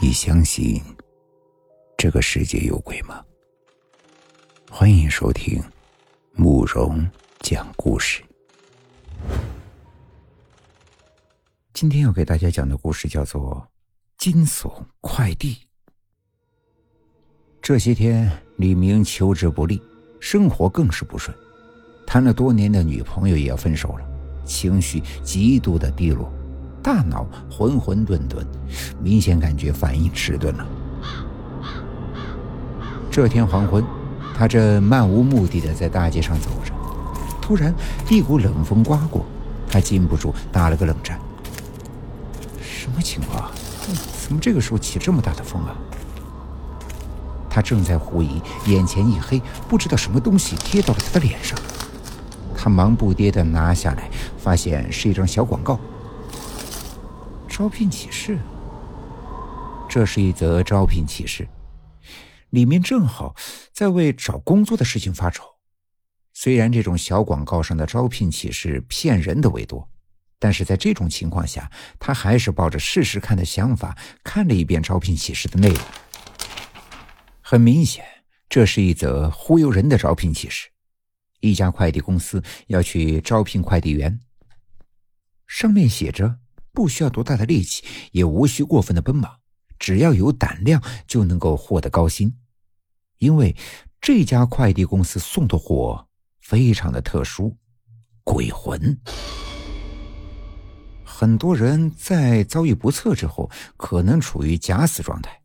你相信这个世界有鬼吗？欢迎收听慕容讲故事。今天要给大家讲的故事叫做《惊悚快递》。这些天，李明求职不利，生活更是不顺，谈了多年的女朋友也要分手了，情绪极度的低落。大脑混混沌沌，明显感觉反应迟钝了。这天黄昏，他正漫无目的的在大街上走着，突然一股冷风刮过，他禁不住打了个冷战。什么情况？怎么这个时候起这么大的风啊？他正在狐疑，眼前一黑，不知道什么东西贴到了他的脸上。他忙不迭的拿下来，发现是一张小广告。招聘启事，这是一则招聘启事，里面正好在为找工作的事情发愁。虽然这种小广告上的招聘启事骗人的为多，但是在这种情况下，他还是抱着试试看的想法看了一遍招聘启事的内容。很明显，这是一则忽悠人的招聘启事。一家快递公司要去招聘快递员，上面写着。不需要多大的力气，也无需过分的奔忙，只要有胆量就能够获得高薪。因为这家快递公司送的货非常的特殊，鬼魂。很多人在遭遇不测之后，可能处于假死状态，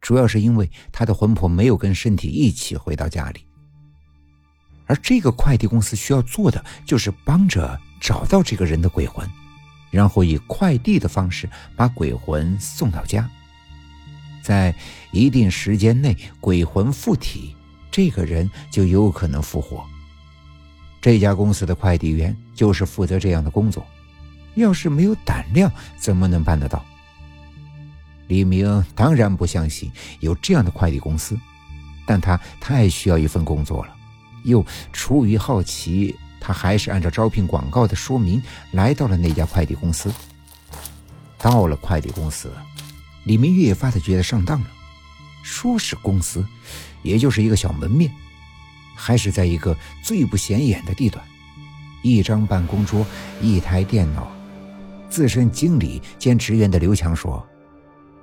主要是因为他的魂魄没有跟身体一起回到家里。而这个快递公司需要做的，就是帮着找到这个人的鬼魂。然后以快递的方式把鬼魂送到家，在一定时间内鬼魂附体，这个人就有可能复活。这家公司的快递员就是负责这样的工作，要是没有胆量，怎么能办得到？李明当然不相信有这样的快递公司，但他太需要一份工作了，又出于好奇。他还是按照招聘广告的说明来到了那家快递公司。到了快递公司，李明越发的觉得上当了。说是公司，也就是一个小门面，还是在一个最不显眼的地段。一张办公桌，一台电脑。资深经理兼职员的刘强说：“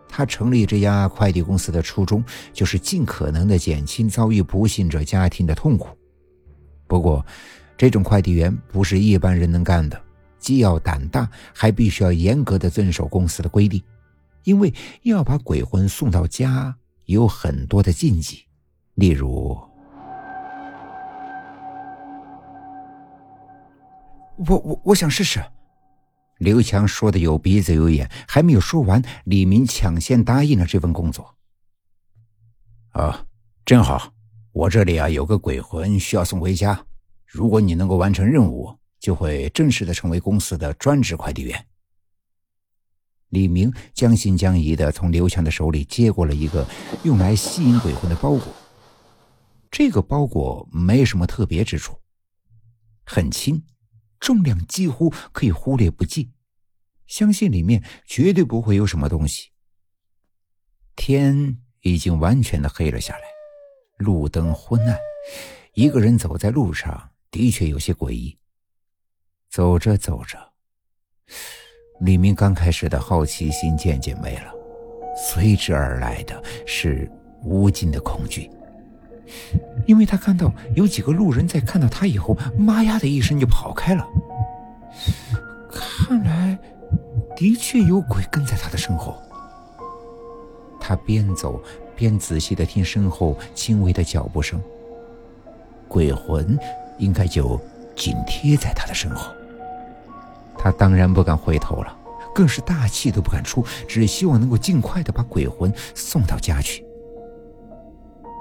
他成立这家快递公司的初衷，就是尽可能的减轻遭遇不幸者家庭的痛苦。不过。”这种快递员不是一般人能干的，既要胆大，还必须要严格的遵守公司的规定，因为要把鬼魂送到家，有很多的禁忌，例如，我我我想试试。刘强说的有鼻子有眼，还没有说完，李明抢先答应了这份工作。啊，真好，我这里啊有个鬼魂需要送回家。如果你能够完成任务，就会正式的成为公司的专职快递员。李明将信将疑的从刘强的手里接过了一个用来吸引鬼魂的包裹。这个包裹没什么特别之处，很轻，重量几乎可以忽略不计，相信里面绝对不会有什么东西。天已经完全的黑了下来，路灯昏暗，一个人走在路上。的确有些诡异。走着走着，李明刚开始的好奇心渐渐没了，随之而来的是无尽的恐惧，因为他看到有几个路人在看到他以后，妈呀的一声就跑开了。看来，的确有鬼跟在他的身后。他边走边仔细的听身后轻微的脚步声，鬼魂。应该就紧贴在他的身后，他当然不敢回头了，更是大气都不敢出，只希望能够尽快的把鬼魂送到家去。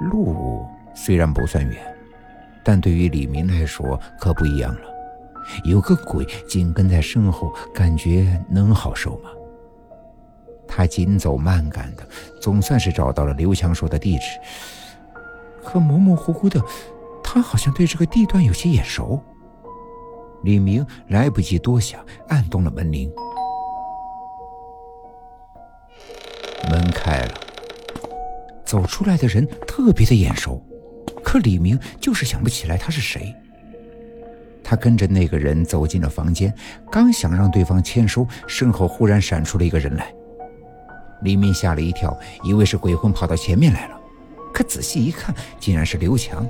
路虽然不算远，但对于李明来说可不一样了。有个鬼紧跟在身后，感觉能好受吗？他紧走慢赶的，总算是找到了刘强说的地址，可模模糊糊的。他好像对这个地段有些眼熟。李明来不及多想，按动了门铃。门开了，走出来的人特别的眼熟，可李明就是想不起来他是谁。他跟着那个人走进了房间，刚想让对方签收，身后忽然闪出了一个人来。李明吓了一跳，以为是鬼魂跑到前面来了，可仔细一看，竟然是刘强。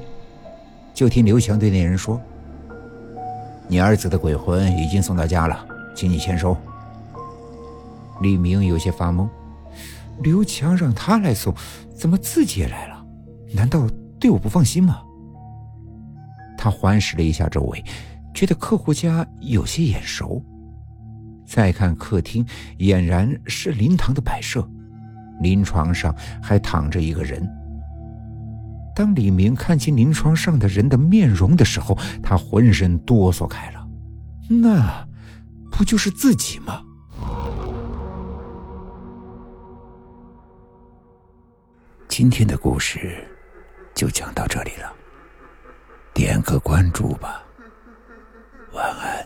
就听刘强对那人说：“你儿子的鬼魂已经送到家了，请你签收。”李明有些发懵，刘强让他来送，怎么自己也来了？难道对我不放心吗？他环视了一下周围，觉得客户家有些眼熟。再看客厅，俨然是灵堂的摆设，临床上还躺着一个人。当李明看清临床上的人的面容的时候，他浑身哆嗦开了。那不就是自己吗？今天的故事就讲到这里了。点个关注吧。晚安